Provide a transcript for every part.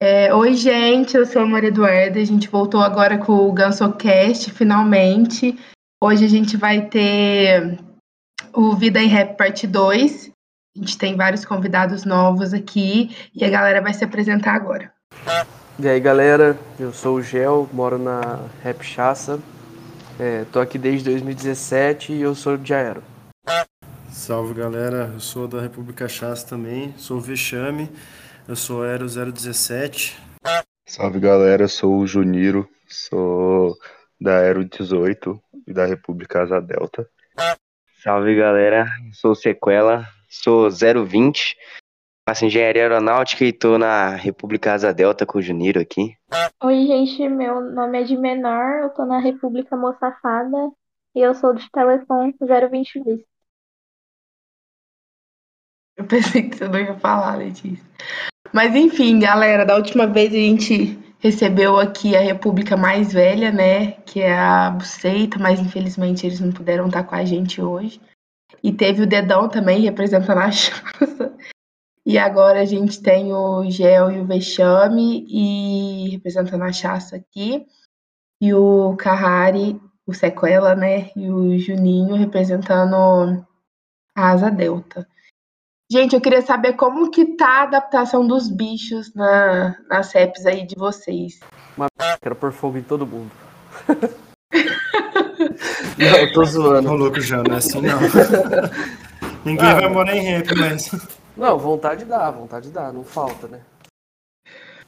É, Oi, gente, eu sou a Maria Eduarda. A gente voltou agora com o GansoCast, finalmente. Hoje a gente vai ter o Vida em Rap Parte 2. A gente tem vários convidados novos aqui e a galera vai se apresentar agora. E aí, galera, eu sou o Gel, moro na Rap Chassa. É, tô aqui desde 2017 e eu sou de Aero. Salve, galera. Eu sou da República Chassa também. Sou o Vexame. Eu sou Aero 017. Salve galera, eu sou o Juniro, sou da Aero 18 e da República Asa Delta. Salve galera, sou Sequela, sou 020, faço engenharia aeronáutica e tô na República Asa Delta com o Juniro aqui. Oi, gente, meu nome é de menor, eu tô na República Moçafada e eu sou de Telecom 020 Vista. Eu pensei que você não ia falar, Letícia. Mas enfim, galera, da última vez a gente recebeu aqui a República mais velha, né? Que é a Buceita, mas infelizmente eles não puderam estar com a gente hoje. E teve o Dedão também representando a Chassa. E agora a gente tem o Gel e o Vexame e representando a Chassa aqui. E o Carrari, o Sequela, né? E o Juninho representando a Asa Delta. Gente, eu queria saber como que tá a adaptação dos bichos na, nas reps aí de vocês. Uma quero pôr fogo em todo mundo. não, eu tô zoando. Ô, louco já, não é assim não. Ninguém Ah, vai morar em rap, mas. Não, vontade dá, vontade dá, não falta, né?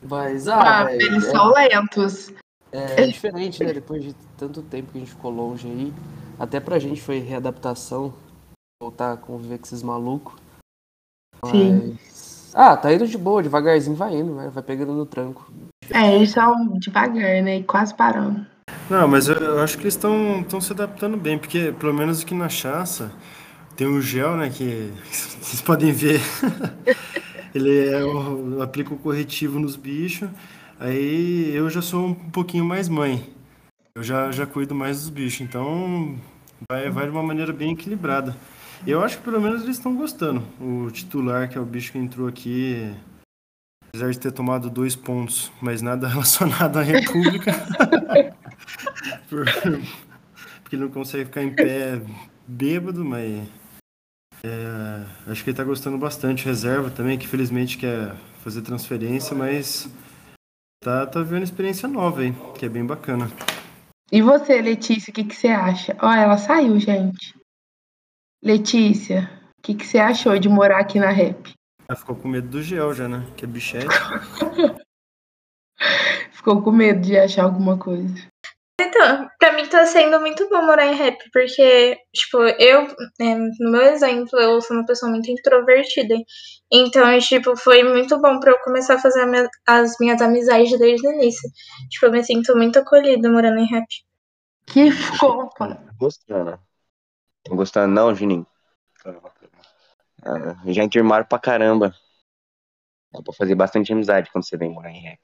Mas, Ah, ah, velho, eles é- são lentos. É diferente, né? Depois de tanto tempo que a gente ficou longe aí. Até pra gente foi readaptação. Voltar a conviver com esses malucos. Sim. Mas... Ah, tá indo de boa, devagarzinho vai indo, né? Vai pegando no tranco. É, eles são devagar, né? E quase parando. Não, mas eu, eu acho que eles estão se adaptando bem, porque pelo menos aqui na Chassa tem o gel, né? Que vocês podem ver. Ele é o, aplica o corretivo nos bichos. Aí eu já sou um pouquinho mais mãe. Eu já, já cuido mais dos bichos. Então vai, vai de uma maneira bem equilibrada. Eu acho que pelo menos eles estão gostando. O titular, que é o bicho que entrou aqui, apesar de ter tomado dois pontos, mas nada relacionado à República. Por- Porque ele não consegue ficar em pé bêbado, mas. é, acho que ele tá gostando bastante. Reserva também, que felizmente quer fazer transferência, mas tá, tá vendo experiência nova aí, que é bem bacana. E você, Letícia, o que, que você acha? Ó, ela saiu, gente. Letícia, o que, que você achou de morar aqui na rap? Ela ficou com medo do gel já, né? Que é bichete. Ficou com medo de achar alguma coisa. Então, pra mim tá sendo muito bom morar em rap, porque, tipo, eu, é, no meu exemplo, eu sou uma pessoa muito introvertida. Então, tipo, foi muito bom pra eu começar a fazer a minha- as minhas amizades desde o início. Tipo, eu me sinto muito acolhida morando em rap. Que fofa! Gostando. Tô gostando não, Juninho? Ah, já enturmaram pra caramba. Dá pra fazer bastante amizade quando você vem morar em rap.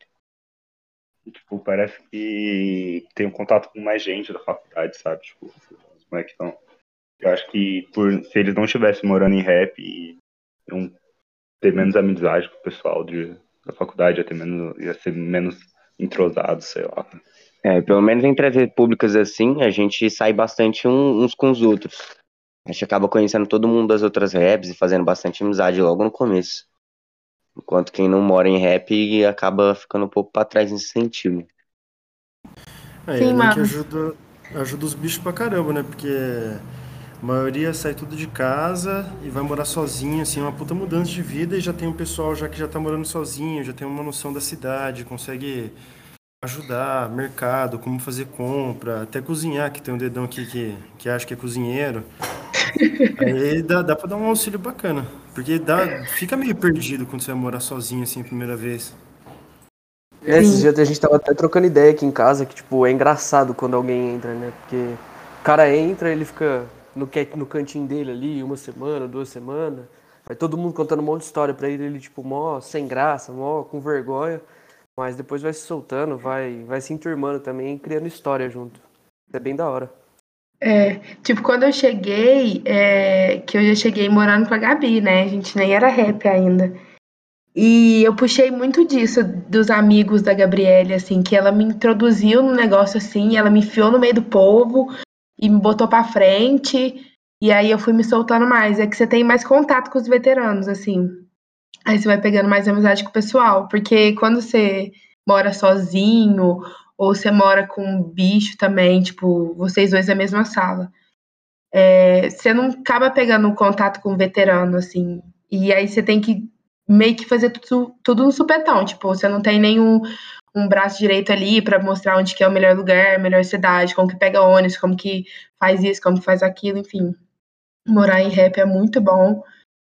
Tipo, parece que tem um contato com mais gente da faculdade, sabe? Tipo, os moleques estão. Eu acho que por, se eles não estivessem morando em rap, iam ter menos amizade com o pessoal de, da faculdade, ia, ter menos, ia ser menos entrosado, sei lá. É, pelo menos entre as repúblicas assim, a gente sai bastante um- uns com os outros. A gente acaba conhecendo todo mundo das outras raps e fazendo bastante amizade logo no começo. Enquanto quem não mora em rap acaba ficando um pouco pra trás nesse sentido. É, Sim, e mano. que ajuda, ajuda os bichos pra caramba, né? Porque a maioria sai tudo de casa e vai morar sozinho, assim, é uma puta mudança de vida e já tem um pessoal já que já tá morando sozinho, já tem uma noção da cidade, consegue ajudar, mercado, como fazer compra, até cozinhar, que tem um dedão aqui que, que acha que é cozinheiro. Aí dá, dá pra dar um auxílio bacana. Porque dá, fica meio perdido quando você vai morar sozinho, assim, a primeira vez. É, esses dias a gente tava até trocando ideia aqui em casa, que, tipo, é engraçado quando alguém entra, né? Porque o cara entra, ele fica no, que- no cantinho dele ali, uma semana, duas semanas. Aí todo mundo contando um monte de história pra ele, ele, tipo, mó sem graça, mó com vergonha. Mas depois vai se soltando, vai, vai se enturmando também, criando história junto. É bem da hora. É, tipo, quando eu cheguei, é, que eu já cheguei morando com a Gabi, né? A gente nem era rap ainda. E eu puxei muito disso dos amigos da Gabriele, assim, que ela me introduziu no negócio assim, ela me enfiou no meio do povo e me botou pra frente. E aí eu fui me soltando mais. É que você tem mais contato com os veteranos, assim. Aí você vai pegando mais amizade com o pessoal. Porque quando você mora sozinho, ou você mora com um bicho também, tipo, vocês dois na mesma sala. É, você não acaba pegando contato com o veterano, assim. E aí você tem que meio que fazer tudo, tudo no supetão. Tipo, você não tem nenhum um braço direito ali para mostrar onde que é o melhor lugar, a melhor cidade, como que pega ônibus, como que faz isso, como que faz aquilo, enfim. Morar em rap é muito bom.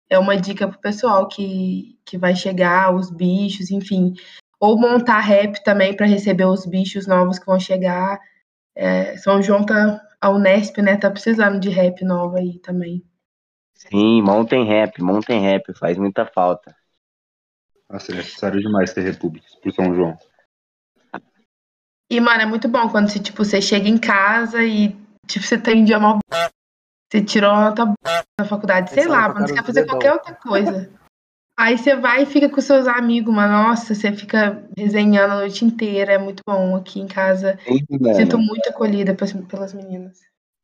É uma dica pro pessoal que, que vai chegar, os bichos, enfim. Ou montar rap também para receber os bichos novos que vão chegar. É, São João tá, a Unesp, né, tá precisando de rap nova aí também. Sim, montem rap, montem rap, faz muita falta. Nossa, é necessário demais ter repúblicas pro São João. E, mano, é muito bom quando você, tipo, você chega em casa e, tipo, você tem um dia mal. Você tirou uma nota na faculdade, sei lá, mano, você quer fazer qualquer outra coisa. Aí você vai e fica com seus amigos, mano. Nossa, você fica resenhando a noite inteira. É muito bom aqui em casa. Sinto muito acolhida pelas meninas.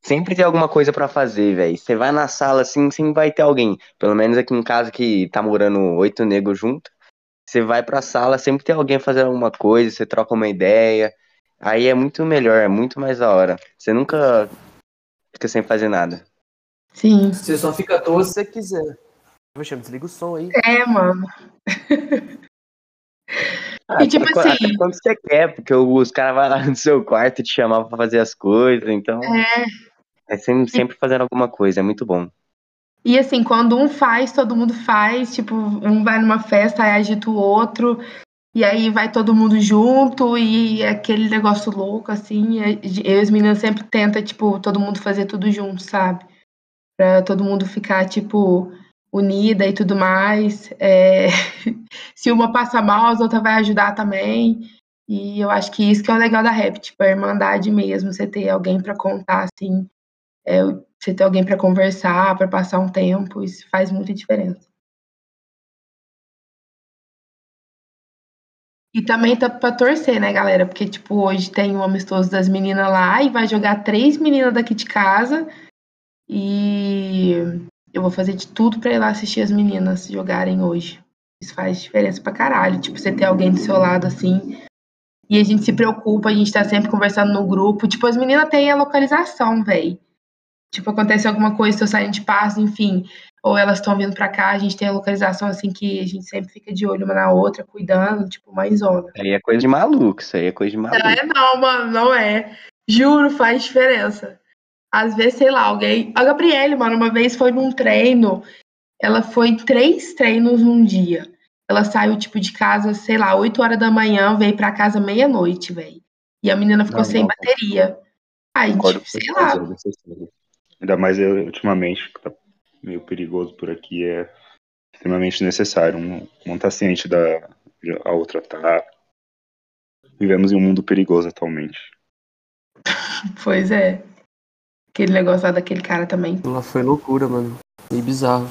Sempre tem alguma coisa pra fazer, velho. Você vai na sala assim, sempre vai ter alguém. Pelo menos aqui em casa que tá morando oito negros junto. Você vai pra sala, sempre tem alguém fazendo alguma coisa, você troca uma ideia. Aí é muito melhor, é muito mais da hora. Você nunca fica sem fazer nada. Sim. Você só fica à toa se você quiser. Poxa, desliga o som aí. É, mano. Ah, E, tipo até, assim- até quando você quer, porque os caras vão lá no seu quarto te chamar pra fazer as coisas, então É. é sempre, sempre fazendo alguma coisa, é muito bom. E assim, quando um faz, todo mundo faz. Tipo, um vai numa festa, aí agita o outro. E aí vai todo mundo junto e é aquele negócio louco, assim. e e as meninas sempre tenta, tipo, todo mundo fazer tudo junto, sabe? Pra todo mundo ficar, tipo, unida e tudo mais. É, Se uma passa mal, as outras vai ajudar também. E eu acho que isso que é o legal da rap, tipo, a irmandade mesmo, você ter alguém pra contar, assim, é, você ter alguém pra conversar, pra passar um tempo, isso faz muita diferença. E também tá pra torcer, né, galera? Porque, tipo, hoje tem o amistoso das meninas lá e vai jogar três meninas daqui de casa. E eu vou fazer de tudo pra ir lá assistir as meninas jogarem hoje. Isso faz diferença pra caralho. Tipo, você ter alguém do seu lado assim. E a gente se preocupa, a gente tá sempre conversando no grupo. Tipo, as meninas têm a localização, véi. Tipo, acontece alguma coisa, tô saindo de paz, enfim. Ou elas estão vindo pra cá, a gente tem a localização assim que a gente sempre fica de olho uma na outra, cuidando, tipo, mãezona. Isso aí é coisa de maluco, isso aí é coisa de maluco. Não é não, mano, não é. Juro, faz diferença. Às vezes, sei lá, alguém. A Gabriele, mano, uma vez foi num treino. Ela foi três treinos num dia. Ela saiu, tipo, de casa, sei lá, 8 horas da manhã, veio pra casa meia-noite, velho. E a menina ficou Não, sem não. bateria. Aí, tipo, sei lá. Ainda mais eu, ultimamente, que tá meio perigoso por aqui, é extremamente necessário. Um, um tá ciente da a outra tá. Vivemos em um mundo perigoso atualmente. Pois é. Aquele negócio lá daquele cara também. Lá foi loucura, mano. Meio bizarro.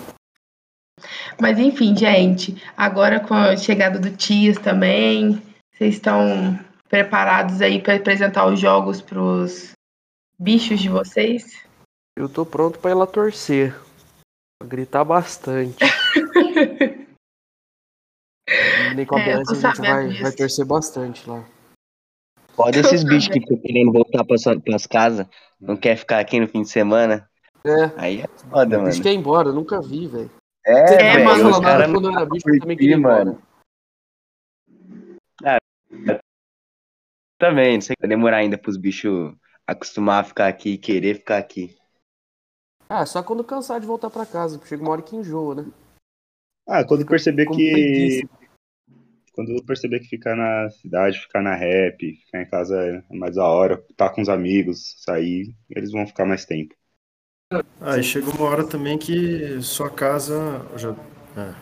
Mas enfim, gente, agora com a chegada do Tias também, vocês estão preparados aí para apresentar os jogos pros bichos de vocês? Eu tô pronto pra ir lá torcer. Pra gritar bastante. Nem com a É, tô a gente vai, vai torcer bastante lá. Pode esses bichos que ficam querendo voltar pra sua, pras casas, não quer ficar aqui no fim de semana. É, Aí é foda, mano. bicho quer ir embora, eu nunca vi, velho. É, É, velho, mano, os falando caras quando eu era bicho, eu também queria ir embora. também, não sei vai demorar ainda pros bichos acostumar a ficar aqui e querer ficar aqui. Ah, só quando cansar de voltar pra casa, porque chega uma hora que enjoa, né? Ah, quando perceber que. Quando eu perceber que ficar na cidade, ficar na rap, ficar em casa é mais da hora, estar com os amigos, sair, eles vão ficar mais tempo. Aí chega uma hora também que sua casa. Já, é.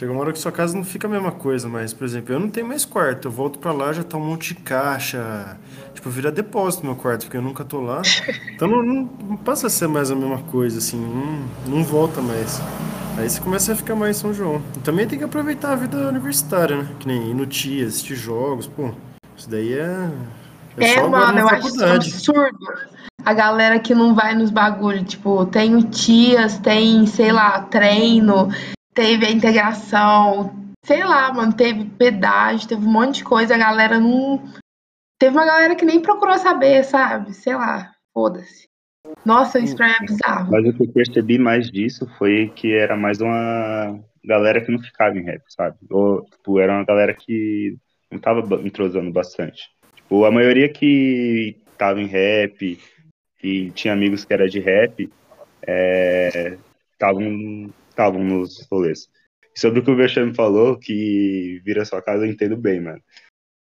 Chega uma hora que sua casa não fica a mesma coisa, mas, por exemplo, eu não tenho mais quarto. Eu volto pra lá, já tá um monte de caixa. Tipo, vira depósito meu quarto, porque eu nunca tô lá. Então não, não- não passa a ser mais a mesma coisa, assim. Não, não volta mais. Aí você começa a ficar mais em São João. E também tem que aproveitar a vida universitária, né? Que nem ir no TIA, assistir jogos, pô. Isso daí é. É, agora mano, eu acho faculdade. absurdo. A galera que não vai nos bagulhos, tipo, tem o TIAS, tem, sei lá, treino, teve a integração, sei lá, mano, teve pedágio, teve um monte de coisa, a galera não. Teve uma galera que nem procurou saber, sabe? Sei lá, foda-se. Nossa, isso pra mim é bizarro. Mas o que eu percebi mais disso foi que era mais uma galera que não ficava em rap, sabe? Ou, tipo, era uma galera que não tava entrosando bastante. Tipo, a maioria que tava em rap, que tinha amigos que era de rap, estavam estavam nos rolês. Sobre o que o Vexame falou, que vira sua casa, eu entendo bem, mano.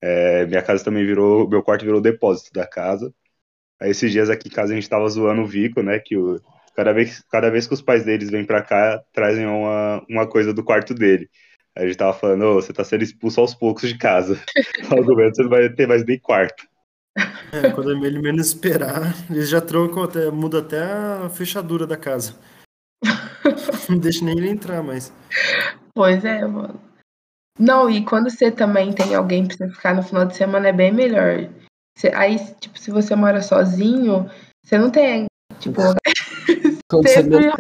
É, minha casa também virou, meu quarto virou depósito da casa. Aí esses dias aqui em casa a gente tava zoando o Vico, né, que o, cada, vez, cada vez que os pais deles vêm pra cá, trazem uma, uma coisa do quarto dele. Aí a gente tava falando, ô, você tá sendo expulso aos poucos de casa. Ao momento você não vai ter mais nem quarto. É, quando ele menos esperar, eles já trocam até, muda até a fechadura da casa. Não deixa nem ele entrar mais. Pois é, mano. Não, e quando você também tem alguém pra você ficar no final de semana é bem melhor. Você- aí, tipo, se você mora sozinho, você não tem, tipo, sempre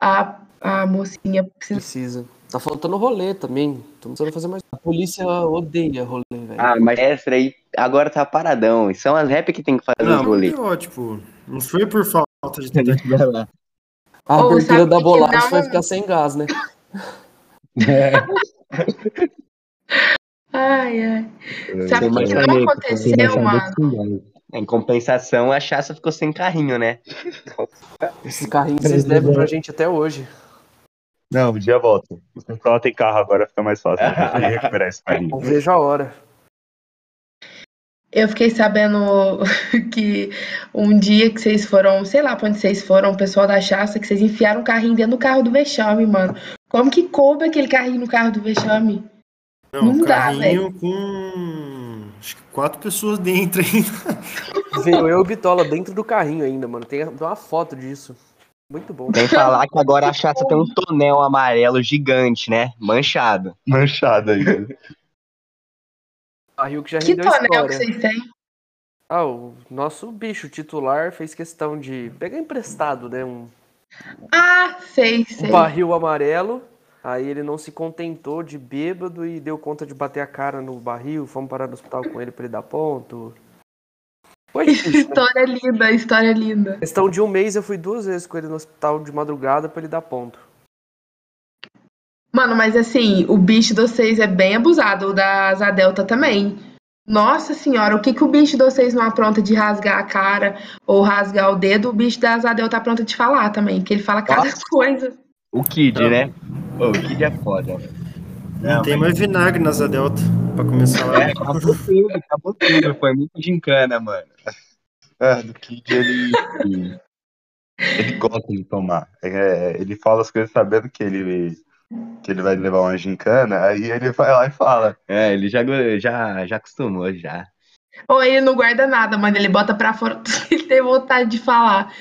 a, a mocinha precisa. precisa. Tá faltando rolê também. Tô precisando fazer mais. A polícia odeia rolê, velho. Ah, mas essa aí agora tá paradão. E são as rap que tem que fazer os Não, rolê. pior, tipo, não foi por falta de tentativa. a Ou abertura da bolacha não- vai ficar sem gás, né? Ai, ai. Sabe o que, que não aconteceu, mano? Em compensação, a Chassa ficou sem carrinho, né? Esse carrinho vocês devem pra gente até hoje. Não, um dia volta. O pessoal tem carro agora, fica mais fácil de recuperar esse carinho. Não vejo a hora. Eu fiquei sabendo que um dia que vocês foram, sei lá pra onde vocês foram, o pessoal da Chassa, que vocês enfiaram o carrinho dentro do carro do vexame, mano. Como que coube aquele carrinho no carro do vexame? Não, Não um dá, carrinho com. Acho que quatro pessoas dentro ainda. Veio eu e o Bitola dentro do carrinho ainda, mano. Tem uma foto disso. Muito bom. Que falar que agora a Chassa tem um tonel amarelo gigante, né? Manchado. Manchado ainda. Barril que já Que rendeu tonel que história. vocês têm? Ah, o nosso bicho titular fez questão de pegar emprestado, né? Um, Ah, sei, um sei. barril amarelo. Aí ele não se contentou de bêbado e deu conta de bater a cara no barril. Fomos parar no hospital com ele pra ele dar ponto. Foi difícil, né? História linda, história linda. Questão de um mês eu fui duas vezes com ele no hospital de madrugada pra ele dar ponto. Mano, mas assim, o bicho de vocês é bem abusado, o da Asa Delta também. Nossa senhora, o que, que o bicho de vocês não apronta de rasgar a cara ou rasgar o dedo, o bicho da Asa Delta apronta de falar também, que ele fala cada coisa. O Kid, né? Ô, o Kid é foda. Não, tem mais vinagre nas Delta pra começar lá. É, acabou tudo, acabou tudo. Foi muito gincana, mano. É, do Kid ele. Ele gosta de tomar. É, ele fala as coisas sabendo que ele, que ele vai levar uma gincana, aí ele vai lá e fala. É, ele já, já, já acostumou, já. Ou ele não guarda nada, mano, ele bota pra fora tudo que ele tem vontade de falar.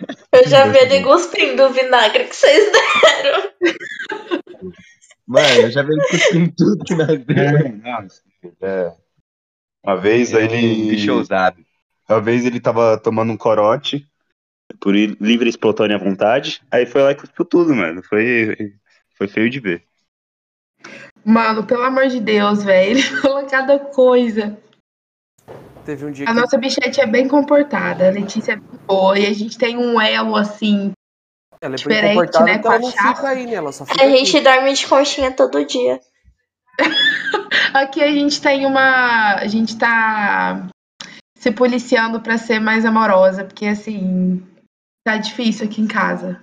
Eu já vi ele cuspindo o vinagre que vocês deram. Mano, eu já veio cuspindo tudo que nós demos. Nossa, é. Uma vez É um ele. bicho ousado. Uma vez ele tava tomando um corote, por ir- livre e espontânea vontade, aí foi lá e cuspiu tudo, mano. Foi, foi feio de ver. Mano, pelo amor de Deus, velho, ele fala cada coisa. Teve um dia A que nossa bichete é bem comportada, a Letícia é bem boa, e a gente tem um elo assim. ela é bem diferente, comportada, né, então com ela a não chapa. fica aí, né? Ela só fica A aqui. gente dorme de conchinha todo dia. Aqui a gente tem uma. A gente tá se policiando pra ser mais amorosa, porque assim. Tá difícil aqui em casa.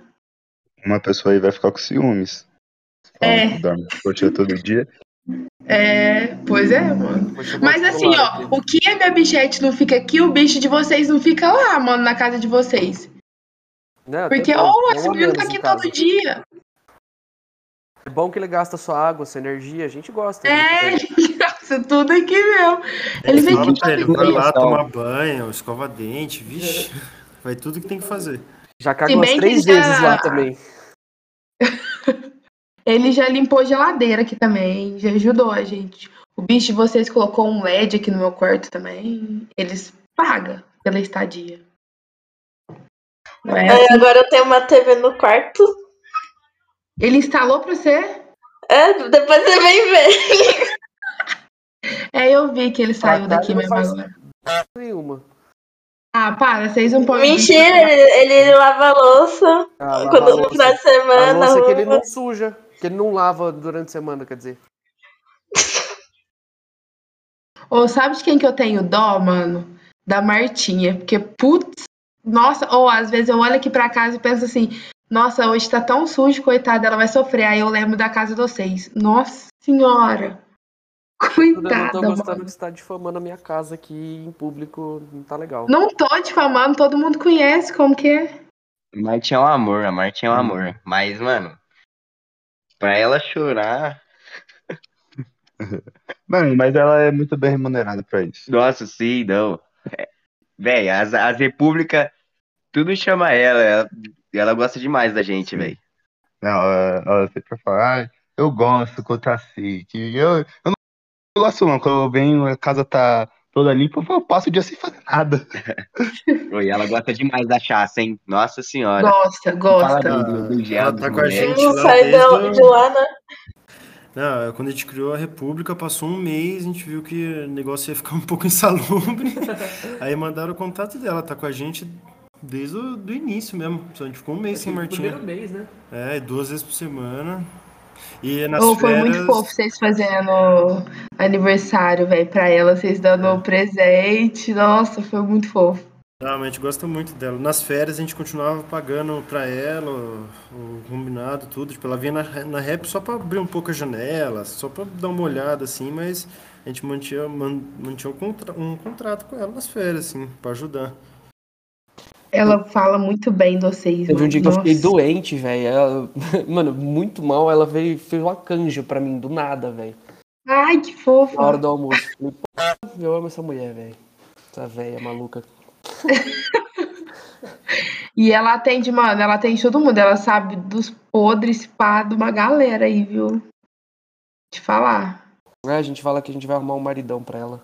Uma pessoa aí vai ficar com ciúmes. É. Dorme todo dia. É, pois é, mano. Mas assim, ó, aqui. o que a minha bichete não fica aqui, o bicho de vocês não fica lá, mano, na casa de vocês. Até Porque, é um esse menino tá aqui todo dia. É bom que ele gasta sua água, sua energia, a gente gosta. É, ele gasta tudo aqui mesmo. Ele vem aqui pra ele, vai lá tomar banho, escova dente, vixe. Vai tudo que tem que fazer. Já cagou umas três já- vezes lá também. Ele já limpou geladeira aqui também, já ajudou a gente. O bicho de vocês colocou um LED aqui no meu quarto também. Eles pagam pela estadia. Não é É, assim? agora eu tenho uma TV no quarto. Ele instalou pra você? É, depois você vem ver. É, eu vi que ele saiu Pra cá daqui mesmo agora. Nenhuma. Ah, para, vocês não podem. Mentira, ele, ele lava a louça Ah, quando a no final de A semana. louça que ele não suja, que ele não lava durante a semana, quer dizer. Ou sabe de quem que eu tenho dó, mano? Da Martinha. Porque, putz, nossa, ou às vezes eu olho aqui pra casa e penso assim, nossa, hoje tá tão sujo, coitada, ela vai sofrer. Aí eu lembro da casa de vocês. Nossa senhora. Eu não Coitada, tô gostando mano. de estar difamando a minha casa aqui em público, não tá legal. Não tô difamando, todo mundo conhece como que é. Martin é um amor, a Martin é um amor. Mas, mano, pra ela chorar. Mano, mas ela é muito bem remunerada pra isso. Nossa, sim, não. É, Véi, as, as repúblicas, tudo chama ela. Ela, ela gosta demais da gente, velho. Não, ela, ela sempre fala, ah, eu gosto quando tá assim. Eu, eu não gosto não, quando eu venho, a casa tá toda limpa, eu passo o dia sem fazer nada. E ela gosta demais da chaça, hein? Nossa senhora. Gosta, gosta. do, do gel Ela tá com a gente Não lá sai desde de, lá, né? Não, é quando a gente criou a República, passou um mês, a gente viu que o negócio ia ficar um pouco insalubre. Aí mandaram o contato dela, tá com a gente desde o do início mesmo. Só a gente ficou um mês sem Martinha. Primeiro mês, né? É, duas vezes por semana. E nas foi férias. muito fofo vocês fazendo aniversário, velho, pra ela, vocês dando presente. Nossa, foi muito fofo. Gente gosta muito dela. Nas férias a gente continuava pagando pra ela o, o combinado, tudo. Tipo, ela vinha na, na rap só pra abrir um pouco a janela, só pra dar uma olhada assim, mas a gente mantinha, man- mantinha um, contra, um contrato com ela nas férias, assim, pra ajudar. Ela fala muito bem de vocês. Teve um dia que eu fiquei doente, velho. Mano, muito mal. Ela veio fez uma canja pra mim, do nada, velho. Ai, que fofa. Na hora do almoço. Falei, pô, eu amo essa mulher, velho. Essa velha maluca. E ela atende, mano, ela atende todo mundo. Ela sabe dos podres, pá, de uma galera aí, viu? Te falar. É, a gente fala que a gente vai arrumar um maridão pra ela.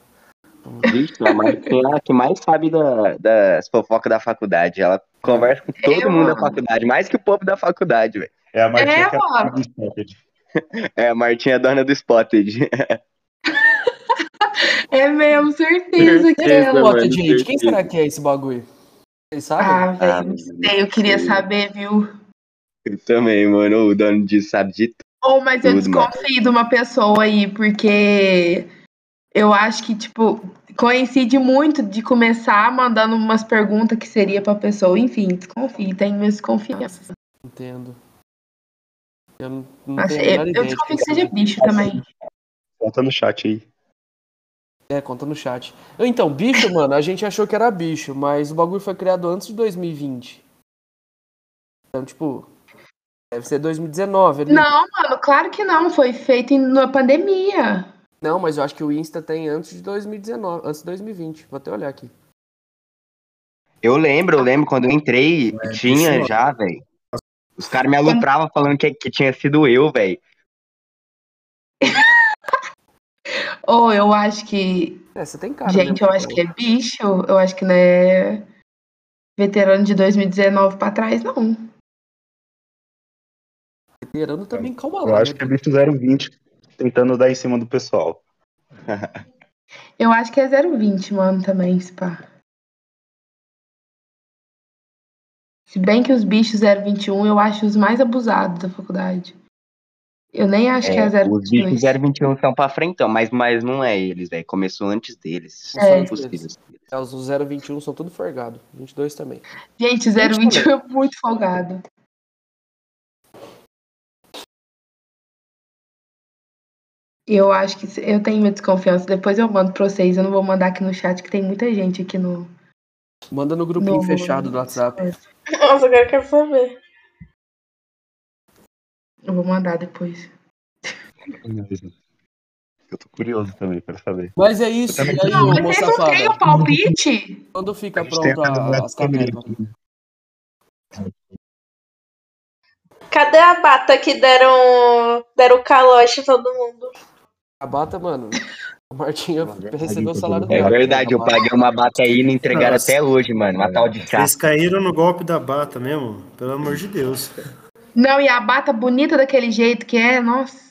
Vixe, a Martin é a que mais sabe da- das fofocas da faculdade. Ela conversa com todo É, mundo da mano. faculdade, mais que o povo da faculdade, velho. É a Martinha É, que é a mano. do Spotted. É, a Martinha é dona do Spotted. É mesmo, certeza que é mano. Bota, gente, quem será que é esse bagulho? Vocês sabem? Ah, Ah, velho, não sei, eu queria sei. saber, viu? Eu também, mano. O dono disso sabe de tudo. Ou, mas eu mano. desconfio de uma pessoa aí, porque eu acho que, tipo, coincide muito de começar mandando umas perguntas que seria pra pessoa. Enfim, desconfio, tenho minhas desconfianças. Entendo. Eu não, não tenho a eu, eu desconfio que seja seja. bicho também. Conta no chat aí. É, conta no chat. Então, bicho, mano, a gente achou que era bicho, mas o bagulho foi criado antes de 2020. Então, tipo, deve ser 2019. ali. Não, mano, claro que não. Foi feito em- na pandemia. Não, mas eu acho que o Insta tem antes de 2019, antes de 2020. Vou até olhar aqui. Eu lembro, eu lembro quando eu entrei, É, tinha isso, já, velho. Os caras me alupravam falando que, que tinha sido eu, velho. Ou eu acho que. É, você tem cara. gente, né? eu acho que é bicho. Eu acho que não é veterano de 2019 pra trás, não. Veterano também, calma Eu lá. acho né? que é bicho 020 tentando dar em cima do pessoal. Eu acho que é 020, mano, também, se pá. Se bem que os bichos 021 eu acho os mais abusados da faculdade. Eu nem acho que é É, os bichos 022. 021 são pra frentão, mas, mas não é eles, velho. Começou antes deles. É. Não possível. É, Os 021 são tudo forgado. 22 também. Gente, 021 é muito folgado. Eu acho que eu tenho minha desconfiança. Depois eu mando pra vocês. Eu não vou mandar aqui no chat, que tem muita gente aqui no. Manda no grupinho no- fechado do WhatsApp. Nossa, agora eu quero saber. Eu vou mandar depois. Eu tô curioso também pra saber. Mas é isso. Aí, Não, mas vocês não têm o palpite? Quando fica pronto a a- as cavernas? Cadê a bata que deram, deram calote em todo mundo? A bata, mano. O Martinho recebeu o salário É dela. verdade, eu paguei uma bata aí e não entregaram Nossa. até hoje, mano. Uma tal de chá. Vocês caíram no golpe da bata mesmo? Pelo amor de Deus. Não, e a bata bonita daquele jeito que é, nossa.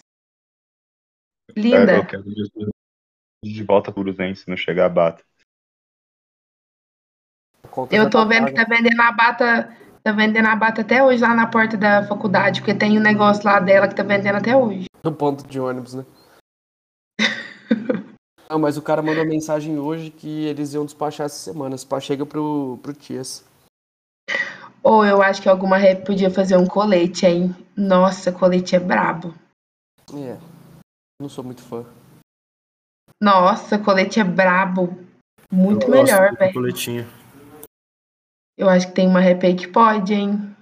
É, Linda. eu quero de volta pro Zen se não chegar a bata. Eu tô tá vendo que tá vendendo a bata. Tá vendendo a bata até hoje lá na porta da faculdade, porque tem um negócio lá dela que tá vendendo até hoje. No ponto de ônibus, né? Não, mas o cara mandou mensagem hoje que eles iam despachar essa semana. Esse pá chega pro, pro Tias. Ou eu acho que alguma rap podia fazer um colete, hein? Nossa, colete é brabo. É. Não sou muito fã. Nossa, colete é brabo. Muito Eu melhor, velho. coletinho. Eu acho que tem uma rap aí que pode, hein?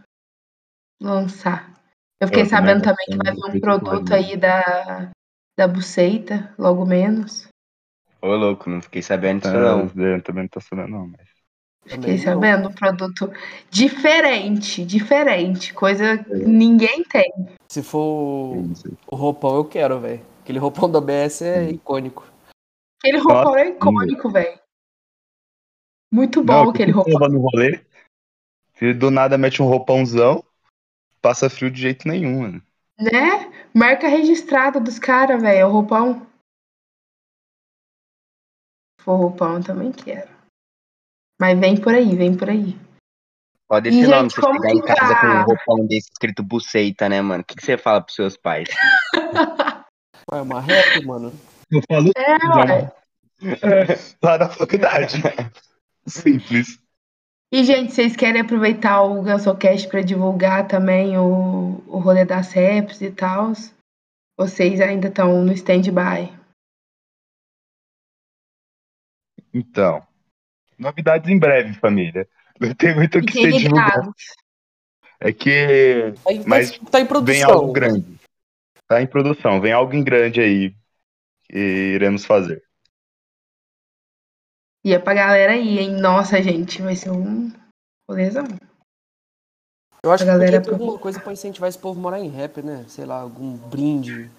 Lançar. Eu fiquei Eu sabendo também que vai vir um que produto aí da, da Buceita, logo menos. Ô, louco, não fiquei sabendo disso, Então, não. eu também não tô sabendo, não, mas. Fiquei Também não. sabendo, um produto diferente, diferente, coisa É. que ninguém tem. Se for o roupão, eu quero, velho. Aquele roupão da BS é icônico. Aquele roupão Nossa, é icônico, velho. Muito bom Não, aquele roupão. tava no rolê, se do nada mete um roupãozão, passa frio de jeito nenhum, mano. Né? Marca registrada dos caras, velho, o roupão. Se for roupão, eu também quero. Mas vem por aí, vem por aí. Pode E, esse nome, gente, você chegar em casa tá? com um roupão desse escrito buceita, né, mano? O que, que você fala pros seus pais? Ué, uma rap, mano. Eu falo É, ué. lá na faculdade. Simples. E, gente, vocês querem aproveitar o GansoCast para divulgar também o, o rolê das reps e tal? Vocês ainda estão no stand-by? Então, novidades em breve, família. Não tem muito o que ser divulgado. É que Aí, Mas tá em vem produção. algo grande. Tá em produção, vem algo em grande aí que iremos fazer. E é pra galera aí, hein? Nossa, gente, vai ser um rolezão. Eu acho A que galera podia alguma coisa pra incentivar esse povo a morar em rap, né? Sei lá, algum brinde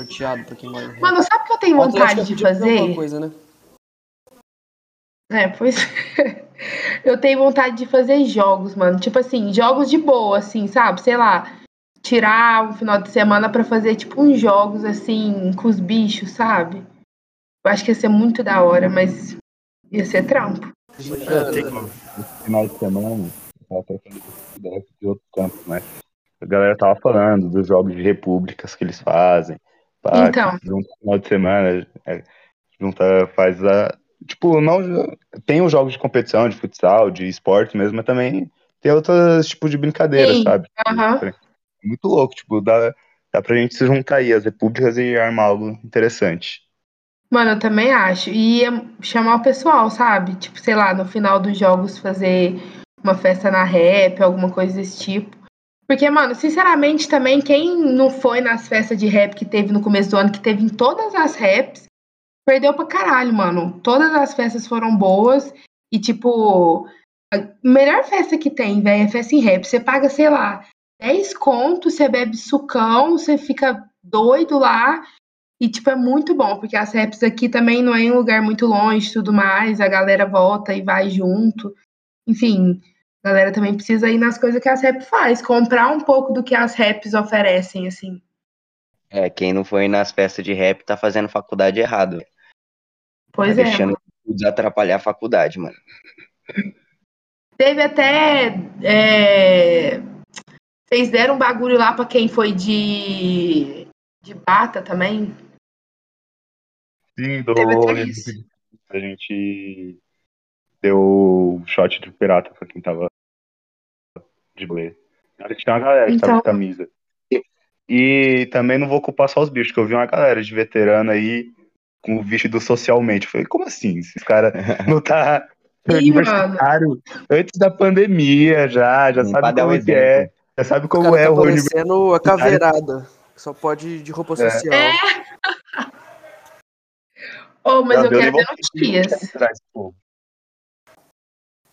sorteado pra quem mora em rap. Mano, sabe o que eu tenho vontade de fazer? coisa, né? É, pois eu tenho vontade de fazer jogos, mano. Tipo assim, jogos de boa, assim, sabe? Sei lá, tirar um final de semana pra fazer tipo uns jogos assim com os bichos, sabe? Eu acho que ia ser muito da hora, mas ia ser trampo. Final de semana, eu tava de outro campo, né? A galera tava falando dos jogos de repúblicas que eles fazem. Pá, Então. que junta no final de semana, é, junta, faz a. Tipo, não. Tem os jogos de competição, de futsal, de esporte mesmo, mas também tem outros tipos de brincadeira, Sim, sabe? aham. Muito louco, tipo, dá, dá pra gente se juntar aí, as repúblicas, e armar algo interessante. Mano, eu também acho. E ia chamar o pessoal, sabe? Tipo, sei lá, no final dos jogos fazer uma festa na rap, alguma coisa desse tipo. Porque, mano, sinceramente também, quem não foi nas festas de rap que teve no começo do ano, que teve em todas as raps, perdeu pra caralho, mano. Todas as festas foram boas. E, tipo, a melhor festa que tem, velho, é festa em rap. Você paga, sei lá, 10 conto, você bebe sucão, você fica doido lá. E, tipo, é muito bom, porque as raps aqui também não é em um lugar muito longe tudo mais. A galera volta e vai junto. Enfim, a galera também precisa ir nas coisas que as raps faz. Comprar um pouco do que as raps oferecem, assim. É, quem não foi nas festas de rap tá fazendo faculdade errado. Pois tá é. deixando tudo atrapalhar a faculdade, mano. Teve até. é, Vocês deram um bagulho lá pra quem foi de. de bata também? Sim, do a gente deu shot de pirata pra quem tava de boleia. Tinha uma galera que tava Então. de camisa. E, também não vou culpar só os bichos, que eu vi uma galera de veterano aí com o vestido socialmente. Eu falei, como assim? Esses caras não tá Ih, universitário antes da pandemia já, já Nem sabe como um é que é. Já sabe O como cara é tá o parecendo a caveirada. que Só pode ir de roupa É. social. Oh, mas eu quero ver. Atrás, pô.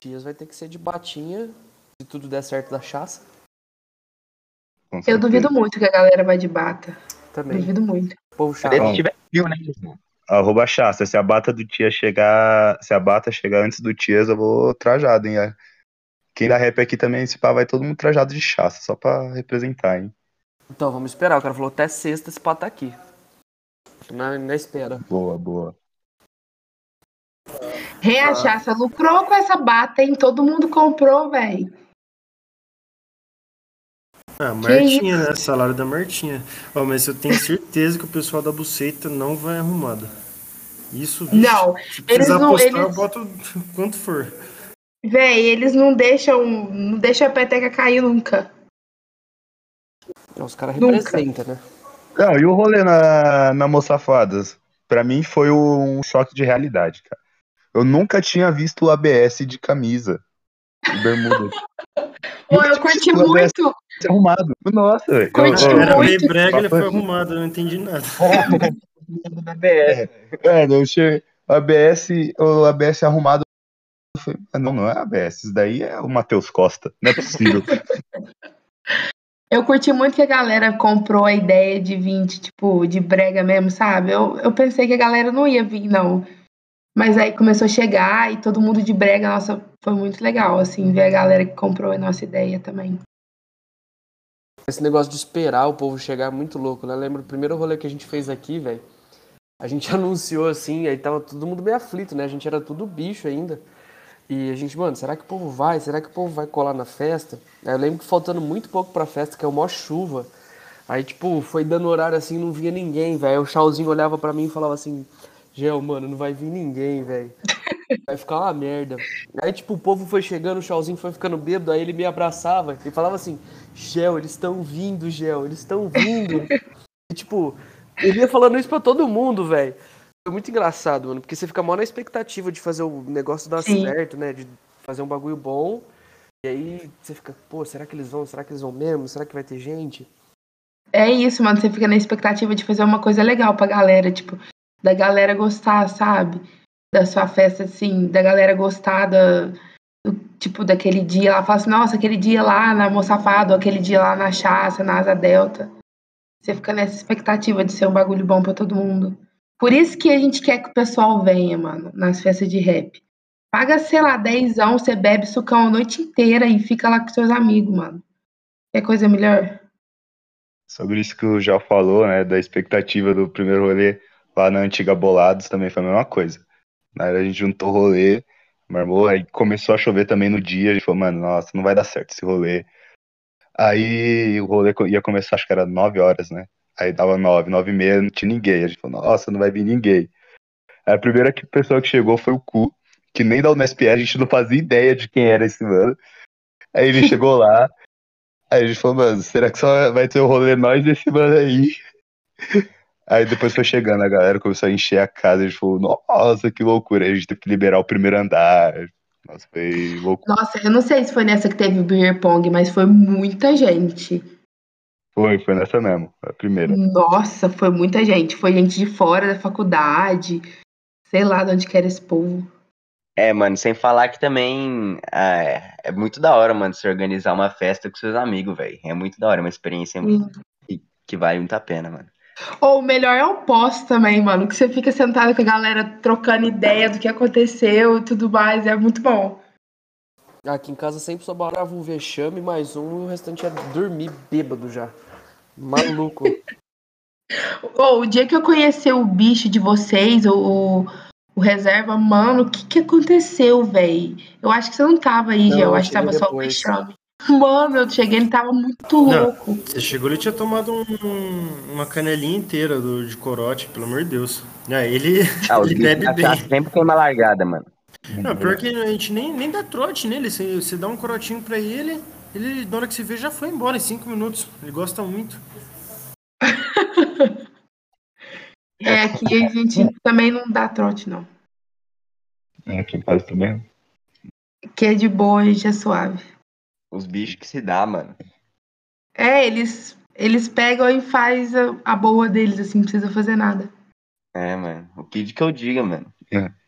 Dias vai ter que ser de batinha, se tudo der certo da chaça. Eu duvido muito que a galera vai de bata. Também. Duvido muito. Povo chato. Se tiver frio, né? Arroba Chasta, se a bata do tia chegar. Se a bata chegar antes do Tias, eu vou trajado, hein? Quem dá rap aqui também, esse pá, vai todo mundo trajado de chasta, só pra representar, hein? Então, vamos esperar. O cara falou até sexta esse pá tá aqui. Na, na espera. Boa, boa. Reachaça lucrou com essa bata, hein? Todo mundo comprou, velho. Ah, Martinha, né? Salário da Martinha. Ó, mas eu tenho certeza que o pessoal da buceta não vai arrumado. Isso, Não, se eles não- apostar, eles- eu boto quanto for. Véi, eles não deixam, não deixam a peteca cair nunca. Os caras representam, né? Não, e o rolê na, na Moçafadas? Pra mim foi um choque de realidade, cara. Eu nunca tinha visto o ABS de camisa. de Bermuda. Pô, eu curti O ABS muito. arrumado. Nossa, velho. Curti Eu- eu- Era meio brega, ele foi arrumado, eu não entendi nada. É, eu cheguei. O ABS, o ABS arrumado. eu falei, "Ah, não, não é ABS, isso daí é o Matheus Costa. Não é possível. Eu curti muito que a galera comprou a ideia de vir, de, tipo, de brega mesmo, sabe? Eu, eu pensei que a galera não ia vir, não. Mas aí começou a chegar e todo mundo de brega, nossa, foi muito legal, assim, ver a galera que comprou a nossa ideia também. Esse negócio de esperar o povo chegar é muito louco, né? Lembra o primeiro rolê que a gente fez aqui, velho? A gente anunciou assim, aí tava todo mundo meio aflito, né? A gente era tudo bicho ainda. E a gente, mano, será que o povo vai? Será que o povo vai colar na festa? Eu lembro que faltando muito pouco pra festa, que é uma chuva. Aí, tipo, foi dando horário assim, não via ninguém, velho. O Chauzinho olhava pra mim e falava assim: Gel, mano, não vai vir ninguém, velho. Vai ficar uma merda. Aí, tipo, o povo foi chegando, o Chauzinho foi ficando bêbado, aí ele me abraçava e falava assim: Gel, eles estão vindo, Gel, eles estão vindo. E, tipo, ele ia falando isso pra todo mundo, velho. Foi muito engraçado, mano, porque você fica mó na expectativa de fazer o negócio dar Sim. certo, né? De fazer um bagulho bom. E aí você fica, pô, será que eles vão? Será que eles vão mesmo? Será que vai ter gente? É isso, mano, você fica na expectativa de fazer uma coisa legal pra galera, tipo, da galera gostar, sabe? Da sua festa, assim, da galera gostar da, do- tipo, daquele dia lá, fala assim, nossa, aquele dia lá na Moçafado, aquele dia lá na Chaça, na Asa Delta. Você fica nessa expectativa de ser um bagulho bom pra todo mundo. Por isso que a gente quer que o pessoal venha, mano, nas festas de rap. Paga, sei lá, dezão, você bebe sucão a noite inteira e fica lá com seus amigos, mano. Quer coisa melhor? Sobre isso que o Gel falou, né? Da expectativa do primeiro rolê lá na antiga Bolados também foi a mesma coisa. Na hora a gente juntou o rolê, marmou, aí começou a chover também no dia, a gente falou, mano, nossa, não vai dar certo esse rolê. Aí o rolê ia começar, acho que era 9 horas, né? Aí dava 9, 9 e meia, não tinha ninguém. A gente falou, nossa, não vai vir ninguém. Aí a primeira pessoa que chegou foi o Cu, que nem da Unesp a gente não fazia ideia de quem era esse mano. Aí ele chegou lá, aí a gente falou, mano, será que só vai ter o rolê nós e esse mano aí? Aí depois foi chegando, a galera começou a encher a casa, a gente falou, nossa, que loucura. A gente teve que liberar o primeiro andar. Nossa, foi loucura. Nossa, eu não sei se foi nessa que teve o beer pong, mas foi muita gente. Foi, foi nessa mesmo, a primeira. Nossa, foi muita gente. Foi gente de fora da faculdade. Sei lá de onde que era esse povo. É, mano, sem falar que também é, é muito da hora, mano, se organizar uma festa com seus amigos, velho. É muito da hora, uma experiência que, que vale muito a pena, mano. Ou o melhor é o pós também, mano. Que você fica sentado com a galera trocando ideia do que aconteceu e tudo mais. É muito bom. Aqui em casa sempre sobrava um vexame, mais um, e o restante era dormir bêbado já. Maluco. Ou o dia que eu conheci o bicho de vocês, o, o, reserva, mano, o que que aconteceu, véi? Eu acho que você não tava aí, Não, Gê. Eu acho que tava só o depois. vexame. Mano, eu cheguei, ele tava muito Não. louco. Você chegou, ele tinha tomado um- uma canelinha inteira do, de corote, pelo amor de Deus. Ah, ele, Ah, ele bebe bem. sempre tem uma largada, mano. Não, pior que a gente nem, nem dá trote nele. Você, você dá um corotinho pra ele, ele, na hora que você vê, já foi embora em cinco minutos. Ele gosta muito. É, aqui a gente também não dá trote, não. É, aqui em casa também. Que é de boa, a gente é suave. Os bichos que se dá, mano. É, eles, eles pegam e faz a, a boa deles, assim, não precisa fazer nada. É, mano. O que que eu diga, mano.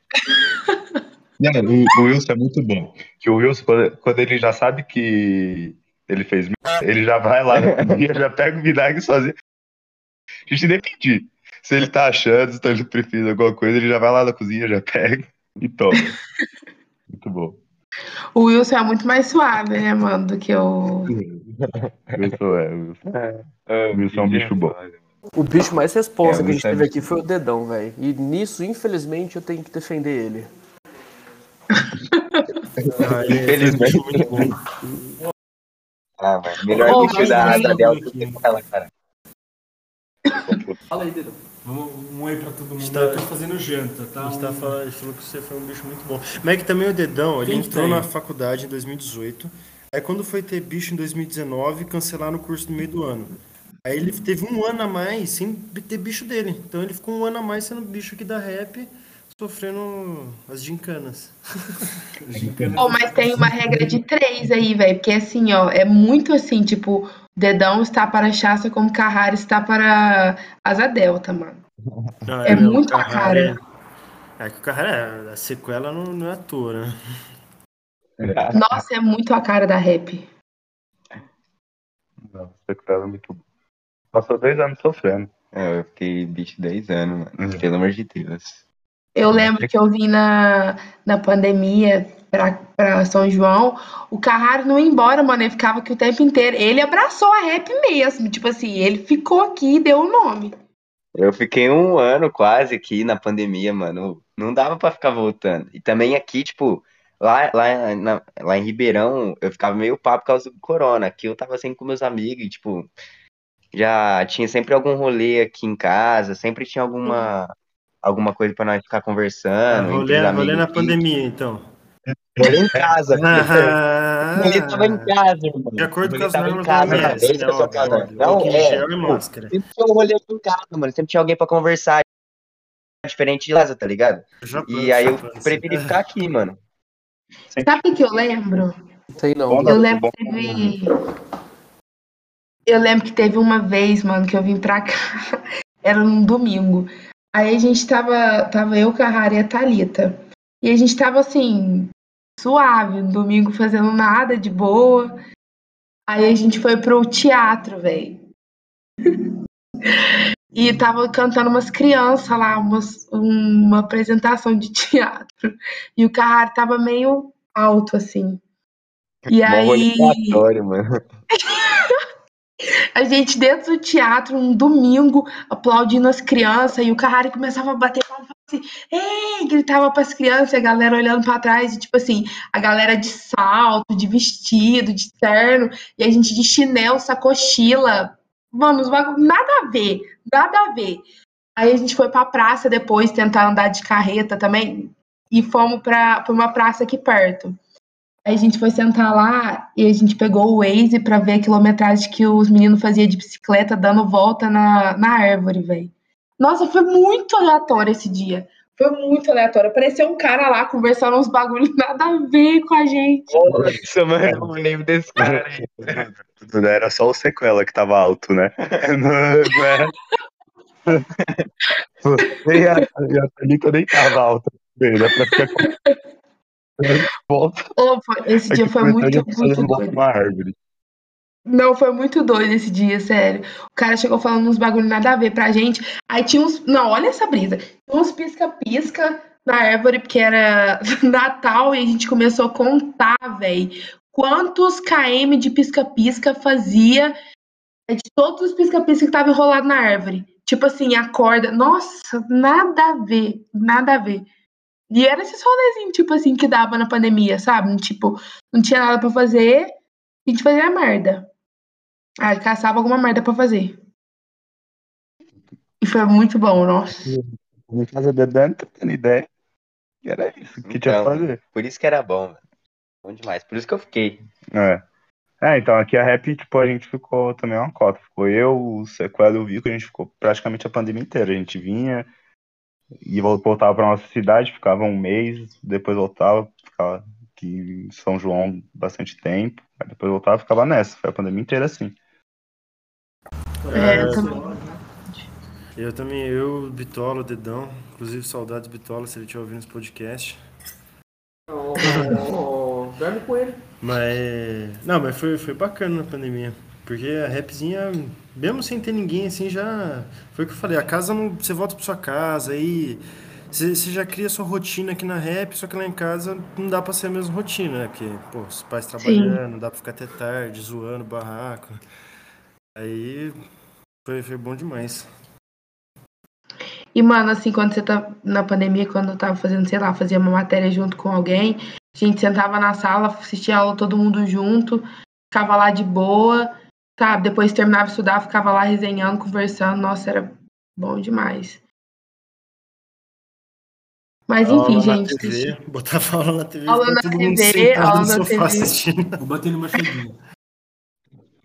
Não, o, o Wilson é muito bom. Que o Wilson, quando, quando ele já sabe que ele fez ele já vai lá na cozinha, já pega o vinagre sozinho. A gente nem pedir. Se ele tá achando, se ele precisa alguma coisa, ele já vai lá na cozinha, já pega e toma. Muito bom. O Wilson é muito mais suave, né, mano, do que o. Wilson é, Wilson. Ah, O Wilson é um bicho bom. O bicho mais responsa É, que a gente é teve aqui foi o dedão, velho. E nisso, infelizmente, eu tenho que defender ele. Ah, é Infelizmente. muito bom. Ah, mano. Melhor Ô, bicho da raça dela do que ela, cara. Fala aí, dedão. Um oi pra todo A gente mundo. tá- Eu tô fazendo janta, tá? A gente tá falando, falou que você foi um bicho muito bom. Mas é que também o Dedão, ele Quem entrou tem? na faculdade em 2018. Aí quando foi ter bicho em 2019, cancelaram o curso no meio do ano. Aí ele teve um ano a mais sem ter bicho dele. Então ele ficou um ano a mais sendo bicho aqui da rap, sofrendo as gincanas. Oh, mas tem uma regra de três aí, velho. Porque assim, ó, é muito assim, tipo, dedão está para Chassa como Carrara está para Asa Delta, mano. Ah, É não, muito a cara. É que o Carrara, a sequela não, não é à toa, né? Nossa, é muito a cara da rap. Não, sequela é muito. Passou dois anos sofrendo. É, eu fiquei bicho 10 anos, mano. Pelo amor de Deus. Eu lembro que eu vim na, na pandemia pra, pra São João, o Carrara não ia embora, mano. Ele ficava aqui o tempo inteiro. Ele abraçou a rap mesmo. Tipo assim, ele ficou aqui e deu o nome. Eu fiquei um ano quase aqui na pandemia, mano. Não dava pra ficar voltando. E também aqui, tipo, lá, lá, na- lá em Ribeirão, eu ficava meio pá por causa do corona. Aqui eu tava sempre com meus amigos e, tipo, já tinha sempre algum rolê aqui em casa, sempre tinha alguma, alguma coisa pra nós ficar conversando. rolê, os rolê na pandemia, então. Rolê em casa. Ah, Ele tava em casa, irmão. De acordo com as normas da casa, OMS, né? Não, Álcool em é, pô, máscara. Sempre tinha um rolê em casa, mano. Sempre tinha alguém pra conversar. Diferente de casa, tá ligado? Japão, E aí eu preferi ficar aqui, mano. Sabe o que eu lembro? Sei não. Eu Bom, lembro que teve. Eu lembro que teve uma vez, mano, que eu vim pra cá. Era num domingo. Aí a gente tava. Tava eu, Carrara e a Thalita. E a gente tava assim, suave, no domingo fazendo nada, de boa. Aí a gente foi pro teatro, velho. E tava cantando umas crianças lá, umas- uma apresentação de teatro. E o Carrara tava meio alto, assim. E rolê aí, mano. a gente dentro do teatro, um domingo, aplaudindo as crianças, e o Carrari começava a bater palma assim, ei, gritava pras crianças, e a galera olhando pra trás, e tipo assim, a galera de salto, de vestido, de terno, e a gente de chinelo, sacochila, mano, nada a ver, nada a ver. Aí a gente foi pra praça depois, tentar andar de carreta também, e fomos pra uma praça aqui perto. Aí a gente foi sentar lá e a gente pegou o Waze pra ver a quilometragem que os meninos faziam de bicicleta dando volta na, na árvore, velho. Nossa, foi muito aleatório esse dia. Foi muito aleatório. Apareceu um cara lá conversando uns bagulhos nada a ver com a gente. Nossa, mano, eu não lembro desse cara aí. Não era só o sequela que tava alto, né? Não, não era. Você e a, e a Thalita nem tava alta. Dá pra ficar com... Volta. Foi- esse dia foi muito, muito doido. árvore. Não, foi muito doido esse dia, sério. O cara chegou falando uns bagulho nada a ver pra gente. Aí tinha uns. Não, olha essa brisa. Tinha uns pisca-pisca na árvore, porque era Natal, e a gente começou a contar, velho. Quantos KM de pisca-pisca fazia de todos os pisca-pisca que estavam enrolados na árvore. Tipo assim, a corda. Nossa, nada a ver. Nada a ver. E era esses rolezinhos, tipo assim, que dava na pandemia, sabe? Tipo, não tinha nada pra fazer, a gente fazia merda. Aí caçava alguma merda pra fazer. E foi muito bom, nossa. Em casa bebendo, tendo ideia. E era isso que tinha que Então. fazer. Por isso que era bom, mano. Bom demais. Por isso que eu fiquei. É. É, então aqui a rap, tipo, a gente ficou também uma cota. Ficou eu, o Sequela e o Vico, a gente ficou praticamente a pandemia inteira. A gente vinha e vol- voltava pra nossa cidade, ficava um mês, depois voltava, ficava aqui em São João bastante tempo, aí depois voltava e ficava nessa. Foi a pandemia inteira assim. É, eu também. Eu também, eu, Bitola, Dedão. Inclusive, saudades Bitola, se ele estiver ouvindo esse podcast. Oh, dorme com ele. Mas. Não, mas foi, foi bacana na pandemia. Porque a rapzinha, mesmo sem ter ninguém assim, já. Foi o que eu falei, a casa não. Você volta pra sua casa, aí. Você, você já cria sua rotina aqui na rap, só que lá em casa não dá pra ser a mesma rotina, né? Porque, pô, os pais trabalhando, não dá pra ficar até tarde, zoando barraco. Aí foi, foi bom demais. E, mano, assim, quando você tá na pandemia, quando eu tava fazendo, sei lá, fazia uma matéria junto com alguém, a gente sentava na sala, assistia a aula todo mundo junto, ficava lá de boa, sabe? Depois terminava de estudar, ficava lá resenhando, conversando. Nossa, era bom demais. Mas enfim, Aula na gente. TV, deixa- botava aula na TV, Aula na TV, aula no na TV. assistindo. Vou bater numa.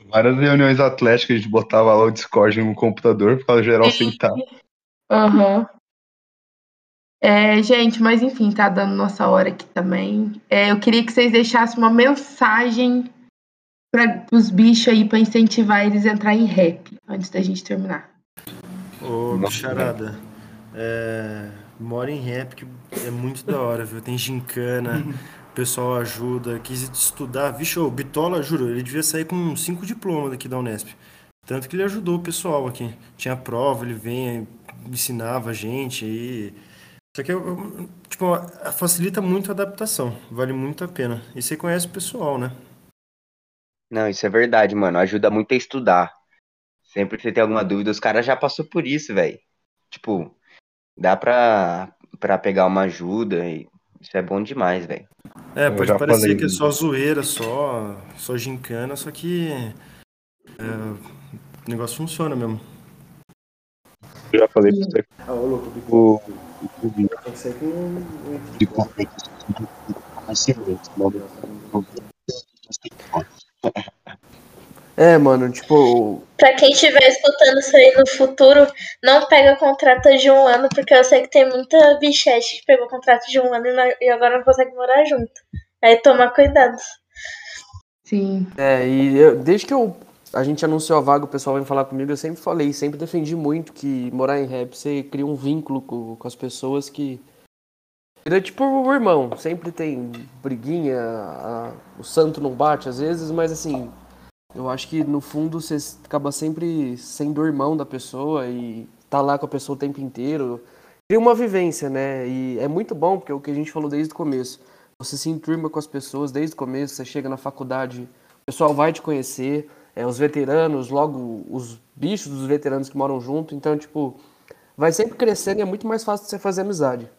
Várias reuniões atléticas, a gente botava lá o Discord no computador, ficava geral sentado. Aham. É, gente, mas enfim, tá dando nossa hora aqui também. É, eu queria que vocês deixassem uma mensagem para os bichos aí para incentivar eles a entrar em rap antes da gente terminar. Ô, bicharada, é, mora em rap que é muito da hora, viu? Tem gincana, o pessoal ajuda, quis estudar. Vixe, o Bitola, juro, ele devia sair com cinco diplomas daqui da Unesp. Tanto que ele ajudou o pessoal aqui. Tinha prova, ele vinha, ensinava a gente e... Só que, tipo, facilita muito a adaptação, vale muito a pena. E você conhece o pessoal, né? Não, isso é verdade, mano. Ajuda muito a estudar. Sempre que você tem alguma dúvida, os caras já passou por isso, velho. Tipo, dá pra, pra pegar uma ajuda e isso é bom demais, velho. É, Eu pode parecer falei que é só zoeira, só, só gincana, só que é, o negócio funciona mesmo. Eu já falei pra você Ah, ô louco, o, o vídeo tem que ser com. de conflito. É, mano, tipo. Pra quem estiver escutando isso aí no futuro, não pega contrato de um ano, porque eu sei que tem muita bichete que pegou contrato de um ano e, não- e agora não consegue morar junto. Aí toma cuidado. Sim. É, e eu- desde que eu, a gente anunciou a vaga, o pessoal vem falar comigo, eu sempre falei, sempre defendi muito que morar em rap você cria um vínculo com, com as pessoas que. Vira tipo o irmão, sempre tem briguinha, a- o santo não bate às vezes, mas assim, eu acho que no fundo você acaba sempre sendo irmão da pessoa e tá lá com a pessoa o tempo inteiro. Cria uma vivência, né? E é muito bom, porque é o que a gente falou desde o começo. Você se enturma com as pessoas desde o começo, você chega na faculdade, o pessoal vai te conhecer, é, os veteranos, logo os bichos dos veteranos que moram junto, então, tipo, vai sempre crescendo e é muito mais fácil você fazer amizade.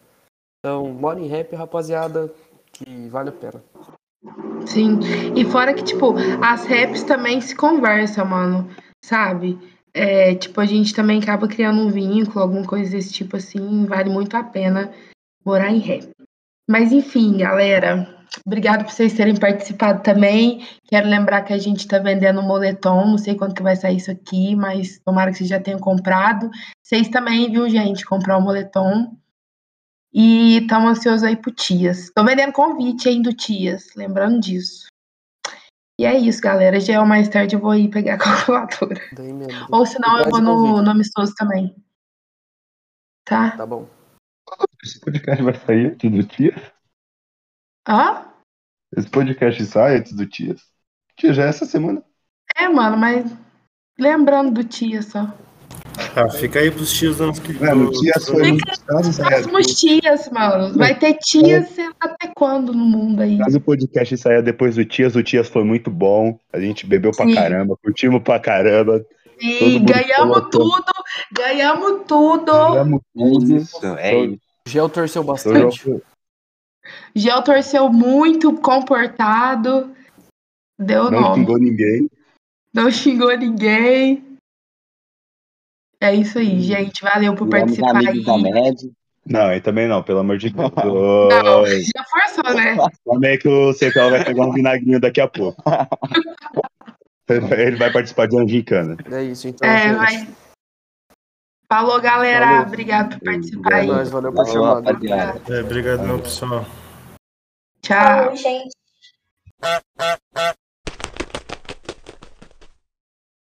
Então, mora em rap, rapaziada, que vale a pena. Sim. E fora que, tipo, as raps também se conversam, mano. Sabe? É, tipo, a gente também acaba criando um vínculo, alguma coisa desse tipo assim. Vale muito a pena morar em rap. Mas enfim, galera. Obrigado por vocês terem participado também. Quero lembrar que a gente tá vendendo moletom. Não sei quando que vai sair isso aqui, mas tomara que vocês já tenham comprado. Vocês também, viu, gente? Comprar o moletom. E estamos ansiosos aí pro Tias. Tô vendendo convite aí do Tias, lembrando disso. E é isso, galera. Já é mais tarde eu vou ir pegar a calculadora. Ou senão eu vou o no, no amistoso também. Tá? Tá bom. Esse podcast vai sair antes do Tias? Hã? Esse podcast sai antes do Tias? Tia, já é essa semana. É, mano, mas lembrando do Tias só. Ah, fica aí pros tios do, Mano, o do, Tias foi muitos casos, é, Próximos Tias, mano. Vai ter Tias sei lá até quando no mundo aí. Caso o podcast saia depois do Tias, o Tias foi muito bom. A gente bebeu pra Sim. caramba, curtimos pra caramba. Sim, ganhamos colocou. tudo. Ganhamos tudo. Ganhamos tudo. Isso, é isso. Gel torceu bastante. Gel torceu muito, comportado. Deu Não nome. xingou ninguém. Não xingou ninguém. É isso aí, gente. Valeu por Viramos participar aí. amigos da MED. Não, aí também não, pelo amor de Deus. Não, já forçou, né? Também que o Secão vai pegar um vinagrinho daqui a pouco. Ele vai participar de uma gincana. É isso, então. É, vai. Falou, galera. Falou. Por participar É aí. nóis, valeu por chamar. rapaziada. É, obrigado, pessoal. Tchau. Tchau, gente.